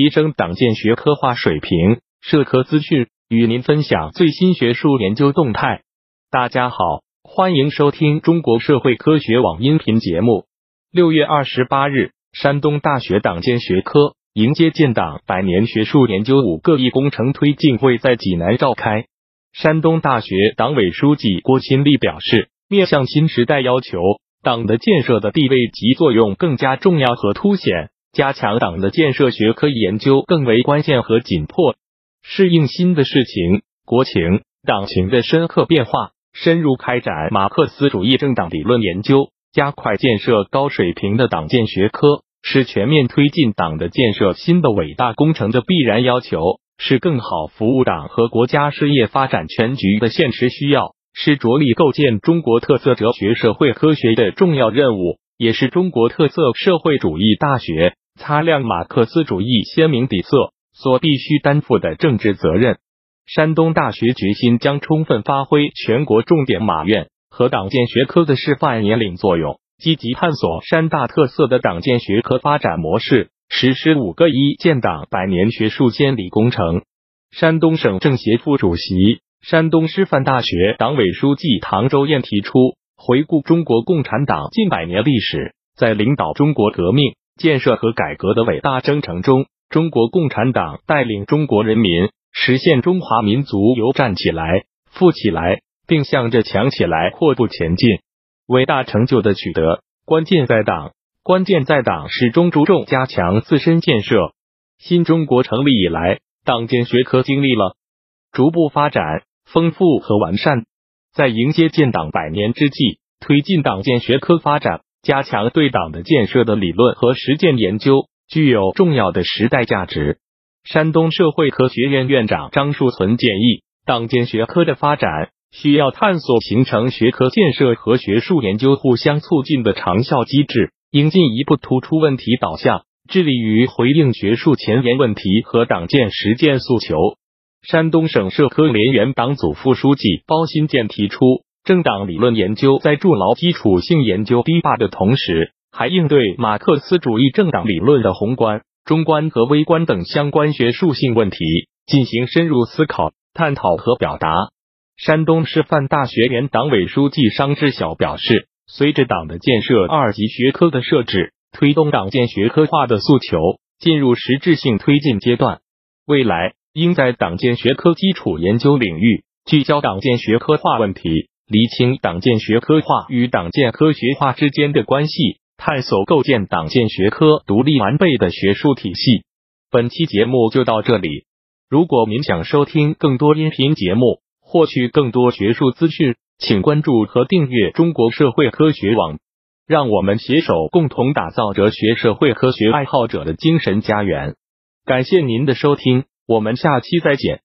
提升党建学科化水平，社科资讯与您分享最新学术研究动态。大家好，欢迎收听中国社会科学网音频节目。六月二十八日，山东大学党建学科迎接建党百年学术研究五个一工程推进会在济南召开。山东大学党委书记郭新立表示，面向新时代要求，党的建设的地位及作用更加重要和凸显。加强党的建设学科研究更为关键和紧迫，适应新的事情、国情、党情的深刻变化，深入开展马克思主义政党理论研究，加快建设高水平的党建学科，是全面推进党的建设新的伟大工程的必然要求，是更好服务党和国家事业发展全局的现实需要，是着力构建中国特色哲学社会科学的重要任务，也是中国特色社会主义大学。擦亮马克思主义鲜明底色所必须担负的政治责任。山东大学决心将充分发挥全国重点马院和党建学科的示范引领作用，积极探索山大特色的党建学科发展模式，实施五个一建党百年学术先理工程。山东省政协副主席、山东师范大学党委书记唐周燕提出，回顾中国共产党近百年历史，在领导中国革命。建设和改革的伟大征程中，中国共产党带领中国人民实现中华民族由站起来、富起来，并向着强起来阔步前进。伟大成就的取得，关键在党，关键在党始终注重加强自身建设。新中国成立以来，党建学科经历了逐步发展、丰富和完善。在迎接建党百年之际，推进党建学科发展。加强对党的建设的理论和实践研究，具有重要的时代价值。山东社会科学院院长张树存建议，党建学科的发展需要探索形成学科建设和学术研究互相促进的长效机制，应进一步突出问题导向，致力于回应学术前沿问题和党建实践诉求。山东省社科联原党组副书记包新建提出。政党理论研究在筑牢基础性研究堤坝的同时，还应对马克思主义政党理论的宏观、中观和微观等相关学术性问题进行深入思考、探讨和表达。山东师范大学原党委书记商志晓表示，随着党的建设二级学科的设置，推动党建学科化的诉求进入实质性推进阶段，未来应在党建学科基础研究领域聚焦党建学科化问题。厘清党建学科化与党建科学化之间的关系，探索构建党建学科独立完备的学术体系。本期节目就到这里。如果您想收听更多音频节目，获取更多学术资讯，请关注和订阅中国社会科学网。让我们携手共同打造哲学社会科学爱好者的精神家园。感谢您的收听，我们下期再见。